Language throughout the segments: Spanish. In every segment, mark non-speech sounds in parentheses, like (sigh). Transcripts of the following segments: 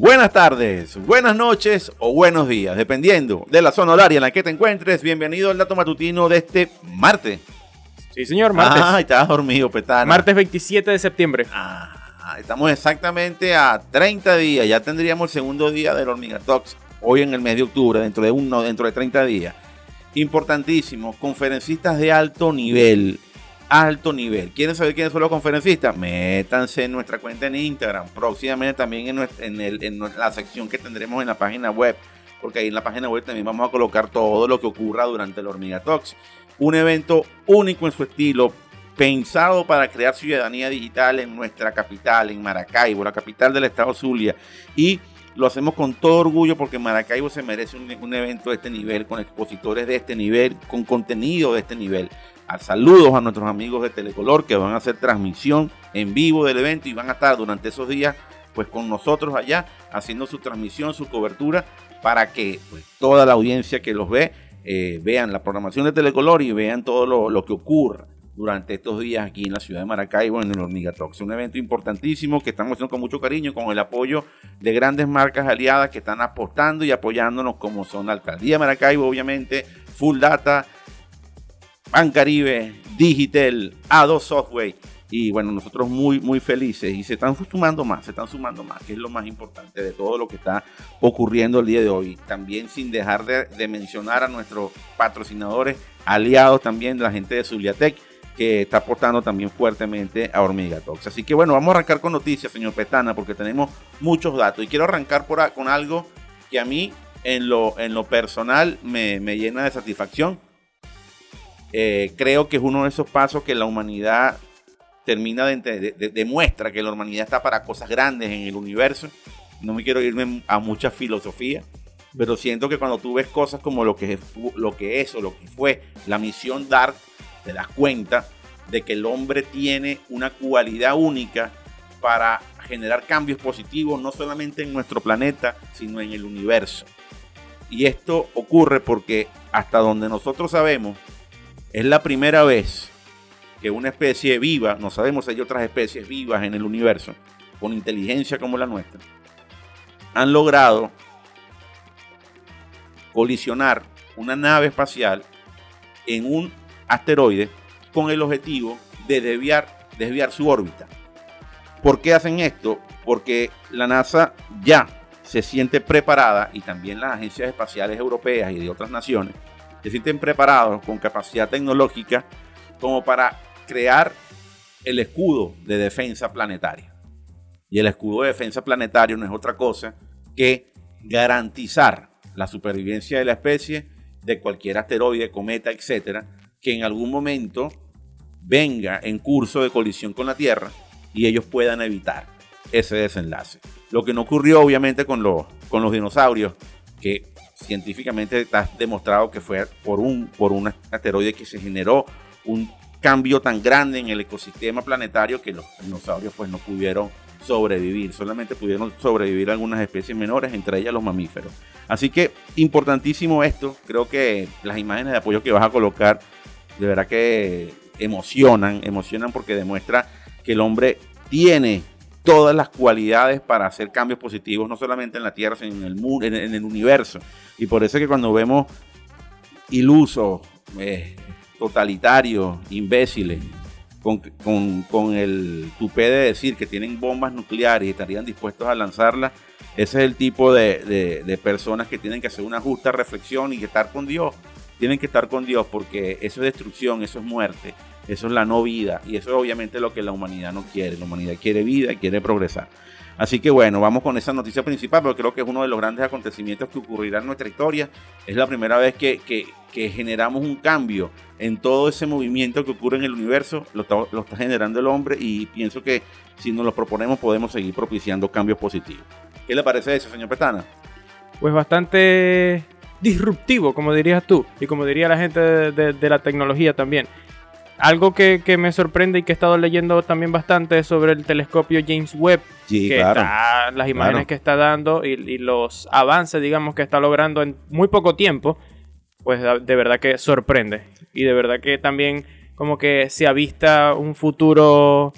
Buenas tardes, buenas noches o buenos días, dependiendo de la zona horaria en la que te encuentres. Bienvenido al dato matutino de este martes. Sí, señor, martes. Ah, estás dormido, petana. Martes 27 de septiembre. Ah, estamos exactamente a 30 días. Ya tendríamos el segundo día del Hormiga Talks hoy en el mes de octubre, dentro de uno, dentro de 30 días. Importantísimo, conferencistas de alto nivel alto nivel. ¿Quieren saber quiénes son los conferencistas? Métanse en nuestra cuenta en Instagram, próximamente también en, la sección que tendremos en la página web, porque ahí en la página web también vamos a colocar todo lo que ocurra durante el Hormiga Talks. Un evento único en su estilo, pensado para crear ciudadanía digital en nuestra capital, en Maracaibo, la capital del estado Zulia. Y lo hacemos con todo orgullo porque Maracaibo se merece un, un, evento de este nivel, con expositores de este nivel, con contenido de este nivel saludos a nuestros amigos de Telecolor que van a hacer transmisión en vivo del evento y van a estar durante esos días pues con nosotros allá haciendo su transmisión, su cobertura para que pues, toda la audiencia que los ve eh, vean la programación de Telecolor y vean todo lo, que ocurre durante estos días aquí en la ciudad de Maracaibo en el Hormiga Talks. Un evento importantísimo que estamos haciendo con mucho cariño, con el apoyo de grandes marcas aliadas que están apostando y apoyándonos como son la Alcaldía de Maracaibo, obviamente, Full Data, Caribe, Digital, A2 Software. Y bueno, nosotros muy, muy felices y se están sumando más, se están sumando más, que es lo más importante de todo lo que está ocurriendo el día de hoy. También sin dejar de, mencionar a nuestros patrocinadores, aliados también la gente de Zuliatec, que está aportando también fuertemente a Hormiga Talks. Así que bueno, vamos a arrancar con noticias, señor Petana, porque tenemos muchos datos. Y quiero arrancar por, con algo que a mí en lo, en lo personal me, me llena de satisfacción eh, creo que es uno de esos pasos que la humanidad termina de, demuestra que la humanidad está para cosas grandes en el universo. No me quiero irme a mucha filosofía, pero siento que cuando tú ves cosas como lo que, lo que es o lo que fue la misión DART, te das cuenta de que el hombre tiene una cualidad única para generar cambios positivos no solamente en nuestro planeta, sino en el universo. Y esto ocurre porque hasta donde nosotros sabemos, es la primera vez que una especie viva, no sabemos si hay otras especies vivas en el universo, con inteligencia como la nuestra, han logrado colisionar una nave espacial en un asteroide con el objetivo de desviar, desviar su órbita. ¿Por qué hacen esto? Porque la NASA ya se siente preparada y también las agencias espaciales europeas y de otras naciones se sienten preparados con capacidad tecnológica como para crear el escudo de defensa planetaria. Y el escudo de defensa planetario no es otra cosa que garantizar la supervivencia de la especie de cualquier asteroide, cometa, etcétera, que en algún momento venga en curso de colisión con la Tierra y ellos puedan evitar ese desenlace. Lo que no ocurrió obviamente con los, con los dinosaurios, que científicamente está demostrado que fue por un, por un asteroide que se generó un cambio tan grande en el ecosistema planetario que los dinosaurios pues no pudieron sobrevivir, solamente pudieron sobrevivir algunas especies menores, entre ellas los mamíferos. Así que importantísimo esto, creo que las imágenes de apoyo que vas a colocar de verdad que emocionan, emocionan porque demuestra que el hombre tiene todas las cualidades para hacer cambios positivos, no solamente en la Tierra, sino en el, mundo, en, el universo. Y por eso es que cuando vemos ilusos, eh, totalitarios, imbéciles, con, el tupé de decir que tienen bombas nucleares y estarían dispuestos a lanzarlas, ese es el tipo de, de personas que tienen que hacer una justa reflexión y estar con Dios. Tienen que estar con Dios porque eso es destrucción, eso es muerte. Eso es la no vida y eso es obviamente lo que la humanidad no quiere. La humanidad quiere vida y quiere progresar. Así que bueno, vamos con esa noticia principal, porque creo que es uno de los grandes acontecimientos que ocurrirá en nuestra historia. Es la primera vez que, generamos un cambio en todo ese movimiento que ocurre en el universo. Lo está, generando el hombre y pienso que si nos lo proponemos podemos seguir propiciando cambios positivos. ¿Qué le parece eso, señor Petana? Pues bastante disruptivo, como dirías tú, y como diría la gente de la tecnología también. Algo que, me sorprende y que he estado leyendo también bastante es sobre el telescopio James Webb. Sí, que claro, las imágenes que está dando y, los avances, digamos, que está logrando en muy poco tiempo, pues de verdad que sorprende. Y de verdad que también como que se avista un futuro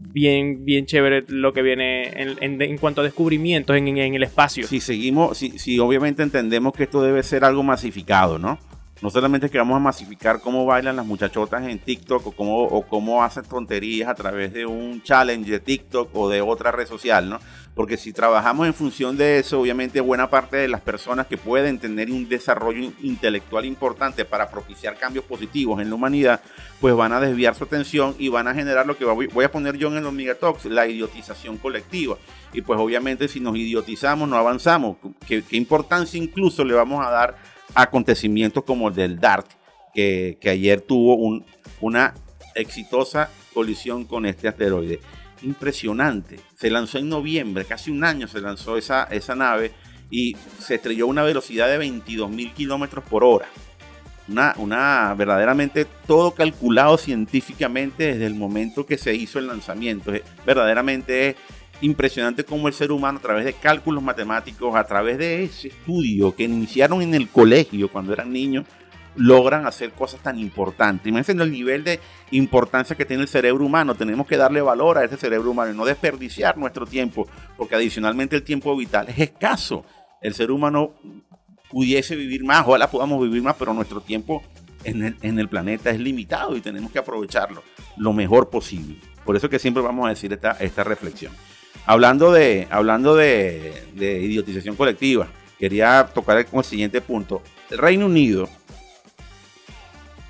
bien, bien chévere lo que viene en, en, cuanto a descubrimientos en, en, el espacio. Si seguimos, si, si obviamente entendemos que esto debe ser algo masificado, ¿no? No solamente que vamos a masificar cómo bailan las muchachotas en TikTok o cómo, hacen tonterías a través de un challenge de TikTok o de otra red social, ¿no? Porque si trabajamos en función de eso, obviamente buena parte de las personas que pueden tener un desarrollo intelectual importante para propiciar cambios positivos en la humanidad, pues van a desviar su atención y van a generar lo que voy a poner yo en los Megatox, la idiotización colectiva. Y pues obviamente si nos idiotizamos, no avanzamos. ¿Qué, qué importancia incluso le vamos a dar acontecimientos como el del DART, que, ayer tuvo una exitosa colisión con este asteroide. Impresionante. Se lanzó en noviembre, casi un año se lanzó esa, esa nave y se estrelló a una velocidad de 22 mil kilómetros por hora. Una, una, verdaderamente todo calculado científicamente desde el momento que se hizo el lanzamiento. Verdaderamente es impresionante cómo el ser humano a través de cálculos matemáticos, a través de ese estudio que iniciaron en el colegio cuando eran niños, logran hacer cosas tan importantes. Imagínense el nivel de importancia que tiene el cerebro humano. Tenemos que darle valor a ese cerebro humano y no desperdiciar nuestro tiempo, porque adicionalmente el tiempo vital es escaso. El ser humano pudiese vivir más, ojalá podamos vivir más, pero nuestro tiempo en el, planeta es limitado y tenemos que aprovecharlo lo mejor posible. Por eso que siempre vamos a decir esta reflexión. Hablando de, hablando de, idiotización colectiva, quería tocar el, el siguiente punto. El Reino Unido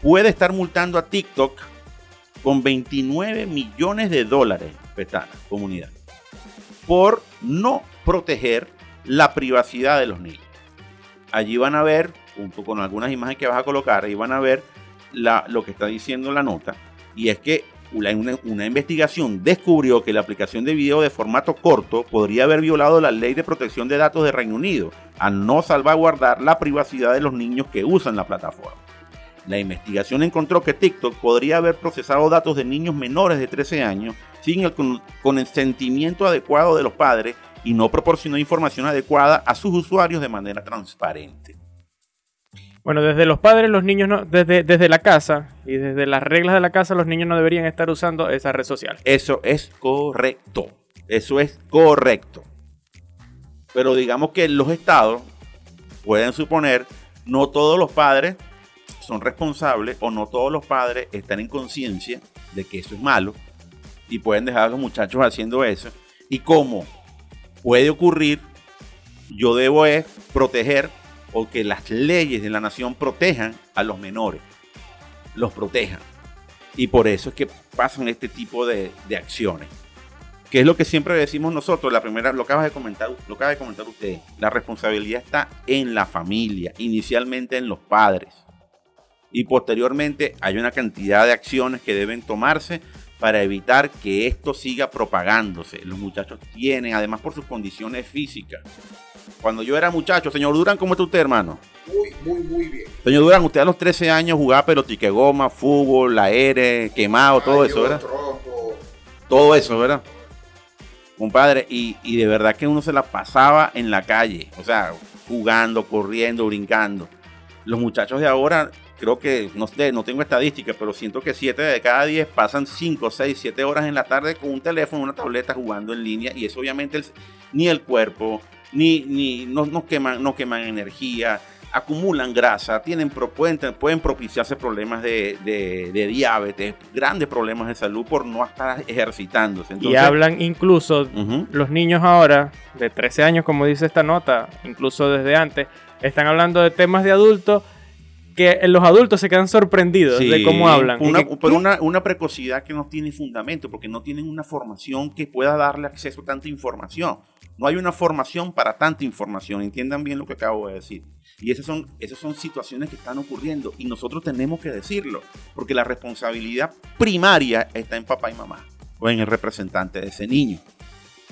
puede estar multando a TikTok con 29 millones de dólares, petana, comunidad, por no proteger la privacidad de los niños. Allí van a ver, junto con algunas imágenes que vas a colocar, ahí van a ver lo que está diciendo la nota, y es que una, investigación descubrió que la aplicación de video de formato corto podría haber violado la ley de protección de datos de Reino Unido al no salvaguardar la privacidad de los niños que usan la plataforma. La investigación encontró que TikTok podría haber procesado datos de niños menores de 13 años sin el consentimiento adecuado de los padres y no proporcionó información adecuada a sus usuarios de manera transparente. Bueno, desde los padres, los niños no, desde, desde la casa y desde las reglas de la casa, los niños no deberían estar usando esa red social. Eso es correcto. Eso es correcto. Pero digamos que los estados pueden suponer, no todos los padres son responsables o no todos los padres están en conciencia de que eso es malo y pueden dejar a los muchachos haciendo eso. Y como puede ocurrir, yo debo es proteger o que las leyes de la nación protejan a los menores, los protejan. Y por eso es que pasan este tipo de, acciones. Que es lo que siempre decimos nosotros, la primera, lo que acaba de comentar, lo acaba de comentar usted, la responsabilidad está en la familia, inicialmente en los padres. Y posteriormente hay una cantidad de acciones que deben tomarse para evitar que esto siga propagándose. Los muchachos tienen, además por sus condiciones físicas, cuando yo era muchacho. Señor Durán, ¿cómo está usted, hermano? Muy, muy, muy bien. Señor Durán, usted a los 13 años jugaba pelotique goma, fútbol, aire, quemado, todo eso, ¿verdad? Todo eso, ¿verdad? Compadre, y, y de verdad que uno se la pasaba en la calle, o sea, jugando, corriendo, brincando. Los muchachos de ahora, creo que, no sé, no tengo estadísticas, pero siento que 7 de cada 10 pasan 5, 6, 7 horas en la tarde con un teléfono, una tableta jugando en línea, y eso obviamente ni el cuerpo, ni, ni no, queman, no queman energía, acumulan grasa, tienen, pueden, pueden propiciarse problemas de, diabetes, grandes problemas de salud por no estar ejercitándose. y hablan incluso los niños ahora, de 13 años, como dice esta nota, incluso desde antes, están hablando de temas de adultos que los adultos se quedan sorprendidos de cómo hablan. pero una, una, precocidad que no tiene fundamento, porque no tienen una formación que pueda darle acceso a tanta información. No hay una formación para tanta información, entiendan bien lo que acabo de decir. Y esas son, esas son situaciones que están ocurriendo y nosotros tenemos que decirlo, porque la responsabilidad primaria está en papá y mamá o en el representante de ese niño.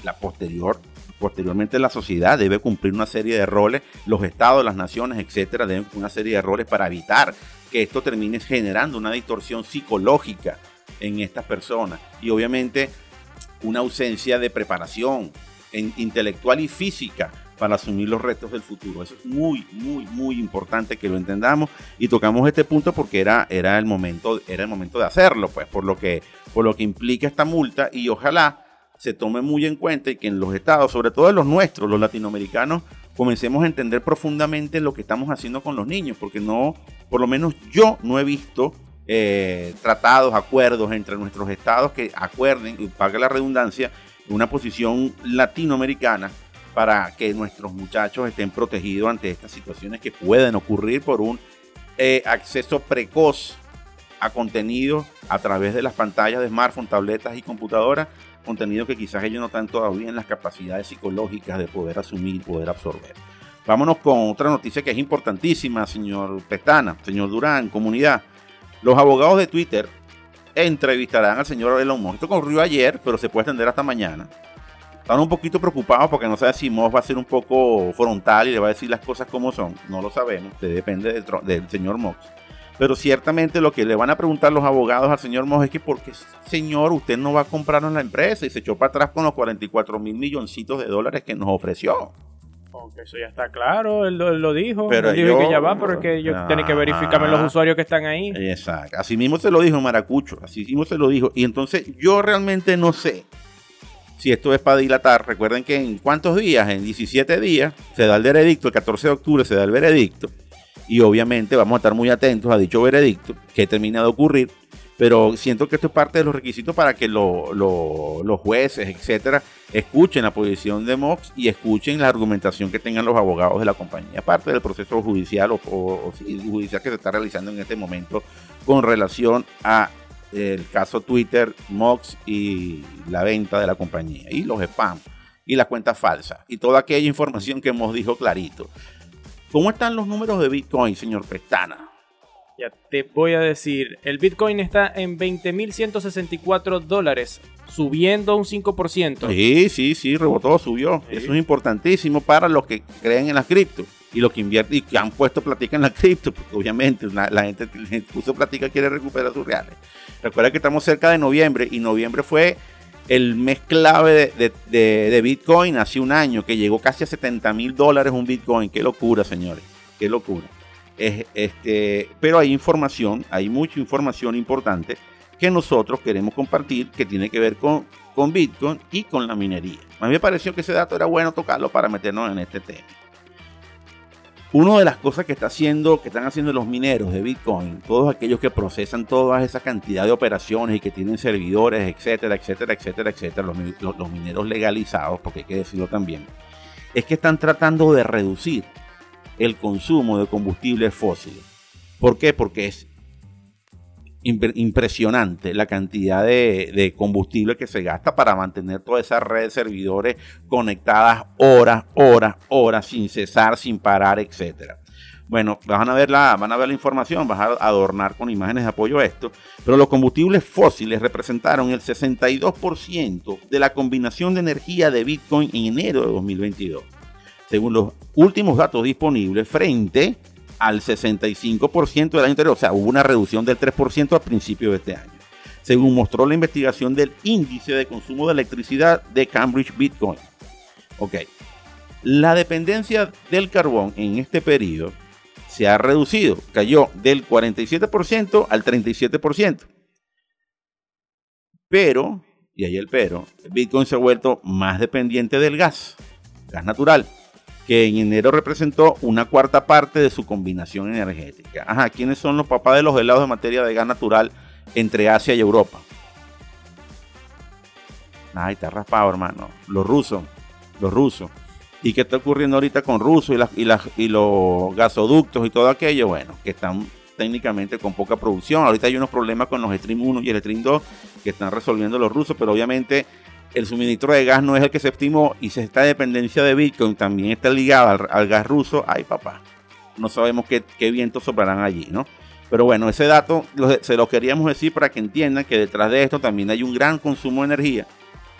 La posterior, posteriormente la sociedad debe cumplir una serie de roles, los estados, las naciones, etcétera, deben cumplir una serie de roles para evitar que esto termine generando una distorsión psicológica en estas personas. Y obviamente una ausencia de preparación, intelectual y física para asumir los retos del futuro. Eso es muy, muy, muy importante que lo entendamos. Y tocamos este punto porque era, era, el, momento, era el momento de hacerlo, pues, por lo, que, por lo que implica esta multa. Y ojalá se tome muy en cuenta y que en los estados, sobre todo en los nuestros, los latinoamericanos, comencemos a entender profundamente lo que estamos haciendo con los niños, porque no, por lo menos yo no he visto eh, tratados, acuerdos entre nuestros estados que acuerden, y pague la redundancia, una posición latinoamericana para que nuestros muchachos estén protegidos ante estas situaciones que pueden ocurrir por un eh, acceso precoz a contenido a través de las pantallas de smartphone, tabletas y computadoras, contenido que quizás ellos no están todavía en las capacidades psicológicas de poder asumir, poder absorber. Vámonos con otra noticia que es importantísima, señor Pestana, señor Durán, comunidad. Los abogados de Twitter entrevistarán al señor Elon Musk. Esto ocurrió ayer, pero se puede extender hasta mañana están un poquito preocupados porque no sabe si Moss va a ser un poco frontal y le va a decir las cosas como son. No lo sabemos, depende del, señor Mox. Pero ciertamente lo que le van a preguntar los abogados al señor Moss es que por qué, señor, usted no va a comprarnos la empresa y se echó para atrás con los 44 mil milloncitos de dólares que nos ofreció. Aunque eso ya está claro, él lo, dijo. Pero él dijo que ya va, pero es que yo tiene que verificarme los usuarios que están ahí. Exacto. Así mismo se lo dijo Maracucho, así mismo se lo dijo. Y entonces yo realmente no sé si esto es para dilatar, recuerden que en cuántos días, en 17 días, se da el veredicto, el 14 de octubre se da el veredicto, y obviamente vamos a estar muy atentos a dicho veredicto, que termina de ocurrir, pero siento que esto es parte de los requisitos para que los jueces, etcétera, escuchen la posición de Mox y escuchen la argumentación que tengan los abogados de la compañía, parte del proceso judicial o judicial que se está realizando en este momento con relación a el caso Twitter, Mox y la venta de la compañía y los spam y las cuentas falsas y toda aquella información que hemos dicho clarito. ¿Cómo están los números de Bitcoin, señor Pestana? Ya te voy a decir, el Bitcoin está en 20.164 dólares, subiendo un 5%. Sí, sí, sí, rebotó, subió. Eso es importantísimo para los que creen en las cripto y los que invierten y que han puesto platica en la (laughs) cripto, porque obviamente la, gente puso platica quiere recuperar sus reales. Recuerda que estamos cerca de noviembre y noviembre fue el mes clave de, Bitcoin hace un año, que llegó casi a 70 mil dólares un Bitcoin. Qué locura, señores, qué locura. Es, este, pero hay información, hay mucha información importante que nosotros queremos compartir que tiene que ver con, con Bitcoin y con la minería. A mí me pareció que ese dato era bueno tocarlo para meternos en este tema. Una de las cosas que está haciendo, que están haciendo los mineros de Bitcoin, todos aquellos que procesan toda esa cantidad de operaciones y que tienen servidores, etcétera, etcétera, etcétera, etcétera, los, mineros legalizados, porque hay que decirlo también, es que están tratando de reducir el consumo de combustibles fósiles. ¿Por qué? Porque es impresionante la cantidad de, combustible que se gasta para mantener toda esa red de servidores conectadas horas, horas, horas, sin cesar, sin parar, etcétera. Bueno, van a ver la, van a ver la información, vas a adornar con imágenes de apoyo a esto, pero los combustibles fósiles representaron el 62% de la combinación de energía de Bitcoin en enero de 2022, según los últimos datos disponibles frente al 65% del año anterior. O sea, hubo una reducción del 3% al principio de este año. Según mostró la investigación del índice de consumo de electricidad de Cambridge Bitcoin. Ok. La dependencia del carbón en este periodo se ha reducido. Cayó del 47% al 37%. Pero, y ahí el pero, Bitcoin se ha vuelto más dependiente del gas, gas natural que en enero representó una cuarta parte de su combinación energética. Ajá, ¿quiénes son los papás de los helados de materia de gas natural entre Asia y Europa? Ay, está raspado, hermano. Los rusos, los rusos. ¿Y qué está ocurriendo ahorita con rusos y, y, los gasoductos y todo aquello? Bueno, que están técnicamente con poca producción. Ahorita hay unos problemas con los Stream 1 y el Stream 2 que están resolviendo los rusos, pero obviamente el suministro de gas no es el que se estimó y se esta dependencia de Bitcoin también está ligada al, gas ruso, ay papá, no sabemos qué, qué vientos soplarán allí, ¿no? Pero bueno, ese dato se lo queríamos decir para que entiendan que detrás de esto también hay un gran consumo de energía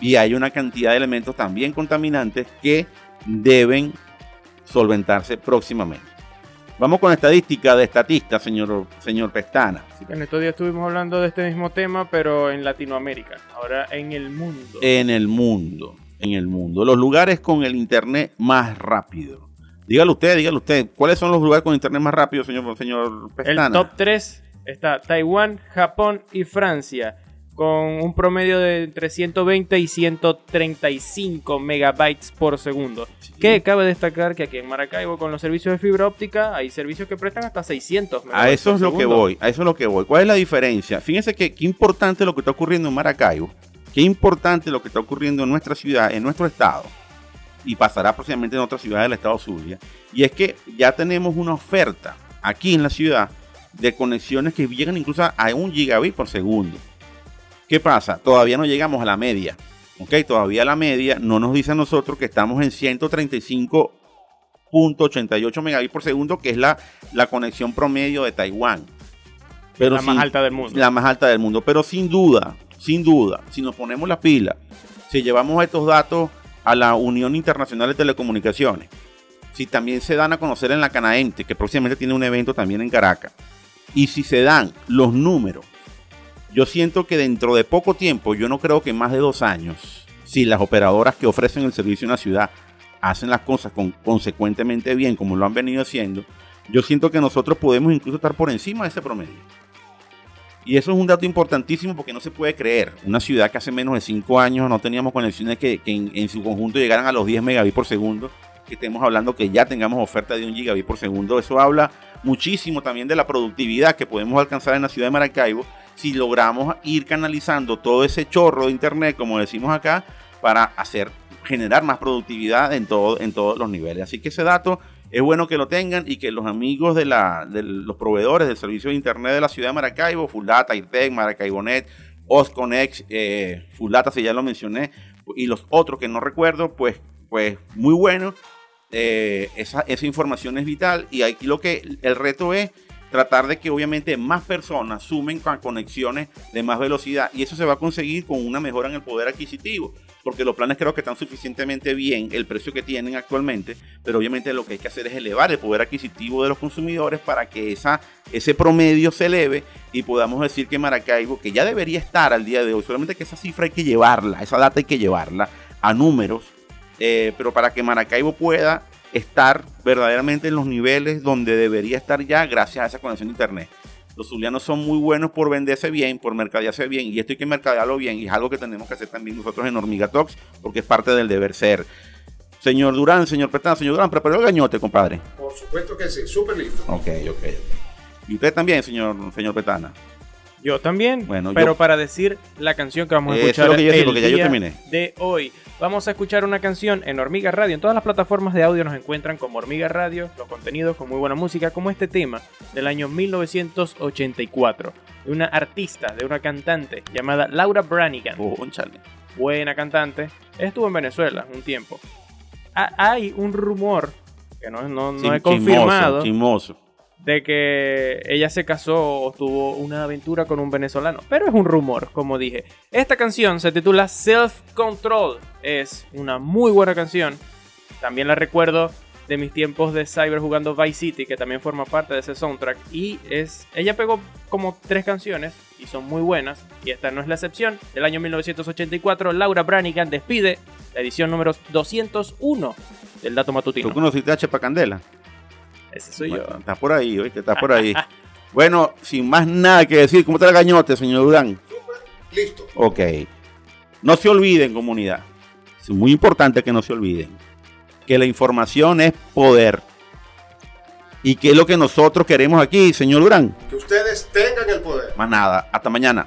y hay una cantidad de elementos también contaminantes que deben solventarse próximamente. Vamos con estadística de estatista, señor, señor Pestana. en estos días estuvimos hablando de este mismo tema, pero en Latinoamérica, ahora en el mundo. En el mundo. en el mundo. Los lugares con el internet más rápido. Dígalo usted, dígalo usted. ¿Cuáles son los lugares con internet más rápido, señor, señor Pestana? El top 3 está Taiwán, Japón y Francia con un promedio de entre 120 y 135 megabytes por segundo. Que cabe destacar que aquí en Maracaibo con los servicios de fibra óptica hay servicios que prestan hasta 600 megabytes. A eso es lo que voy, a eso es lo que voy. ¿Cuál es la diferencia? Fíjense que qué importante lo que está ocurriendo en Maracaibo, qué importante lo que está ocurriendo en nuestra ciudad, en nuestro estado, y pasará próximamente en otra ciudad del estado Zulia. Y es que ya tenemos una oferta aquí en la ciudad de conexiones que llegan incluso a un gigabit por segundo. ¿Qué pasa? Todavía no llegamos a la media. ¿Ok? Todavía la media no nos dice a nosotros que estamos en 135.88 megabits por segundo, que es la, la conexión promedio de Taiwán. Pero la más alta del mundo. La más alta del mundo. Pero sin duda, sin duda, si nos ponemos las pilas, si llevamos estos datos a la Unión Internacional de Telecomunicaciones, si también se dan a conocer en la Canaente, que próximamente tiene un evento también en Caracas, y si se dan los números yo siento que dentro de poco tiempo, yo no creo que más de dos años, si las operadoras que ofrecen el servicio en la ciudad hacen las cosas con, consecuentemente bien, como lo han venido haciendo, yo siento que nosotros podemos incluso estar por encima de ese promedio. Y eso es un dato importantísimo porque no se puede creer. Una ciudad que hace menos de cinco años no teníamos conexiones que, en, su conjunto llegaran a los 10 megabits por segundo, que estemos hablando que ya tengamos oferta de un gigabit por segundo. Eso habla muchísimo también de la productividad que podemos alcanzar en la ciudad de Maracaibo si logramos ir canalizando todo ese chorro de internet, como decimos acá, para hacer generar más productividad en, todo, en todos los niveles. Así que ese dato es bueno que lo tengan y que los amigos de, la, de los proveedores del servicio de internet de la ciudad de Maracaibo, Full Data, IRTEC, Maracaibonet, Osconex, eh, Full Data, si ya lo mencioné, y los otros que no recuerdo, pues, pues muy bueno. Eh, esa, esa información es vital y aquí lo que el reto es tratar de que obviamente más personas sumen con conexiones de más velocidad y eso se va a conseguir con una mejora en el poder adquisitivo porque los planes creo que están suficientemente bien el precio que tienen actualmente, pero obviamente lo que hay que hacer es elevar el poder adquisitivo de los consumidores para que esa, ese promedio se eleve y podamos decir que Maracaibo, que ya debería estar al día de hoy, solamente que esa cifra hay que llevarla, esa data hay que llevarla a números, eh, pero para que Maracaibo pueda estar verdaderamente en los niveles donde debería estar ya gracias a esa conexión de internet. Los zulianos son muy buenos por venderse bien, por mercadearse bien, y esto hay que mercadearlo bien, y es algo que tenemos que hacer también nosotros en Hormiga Talks, porque es parte del deber ser. Señor Durán, señor Petana, señor Durán, preparó el gañote, compadre. Por supuesto que sí, súper listo. Ok, ok. ¿Y usted también, señor, señor Petana? Yo también, bueno, pero para decir la canción que vamos a escuchar lo que yo el ya yo terminé. de hoy. Vamos a escuchar una canción en Hormiga Radio. En todas las plataformas de audio nos encuentran como Hormiga Radio, los contenidos con muy buena música, como este tema del año 1984, de una artista, de una cantante llamada Laura Branigan. Oh, Buena cantante. Estuvo en Venezuela un tiempo. hay un rumor que no, no, no he confirmado de que ella se casó o tuvo una aventura con un venezolano. Pero es un rumor, como dije. Esta canción se titula Self Control. Es una muy buena canción. También la recuerdo de mis tiempos de cyber jugando Vice City, que también forma parte de ese soundtrack. Y es. Ella pegó como tres canciones y son muy buenas. Y esta no es la excepción. Del año 1984, Laura Branigan despide la edición número 201 del dato matutino. ¿Tú conociste a Chepa Candela? Ese soy yo. Está por ahí, oíste, está por ahí. (laughs) bueno, sin más nada que decir, ¿cómo está el gañote, señor Durán? Listo. Ok. No se olviden, comunidad. Es muy importante que no se olviden que la información es poder. ¿Y qué es lo que nosotros queremos aquí, señor Durán? Que ustedes tengan el poder. Más nada. Hasta mañana.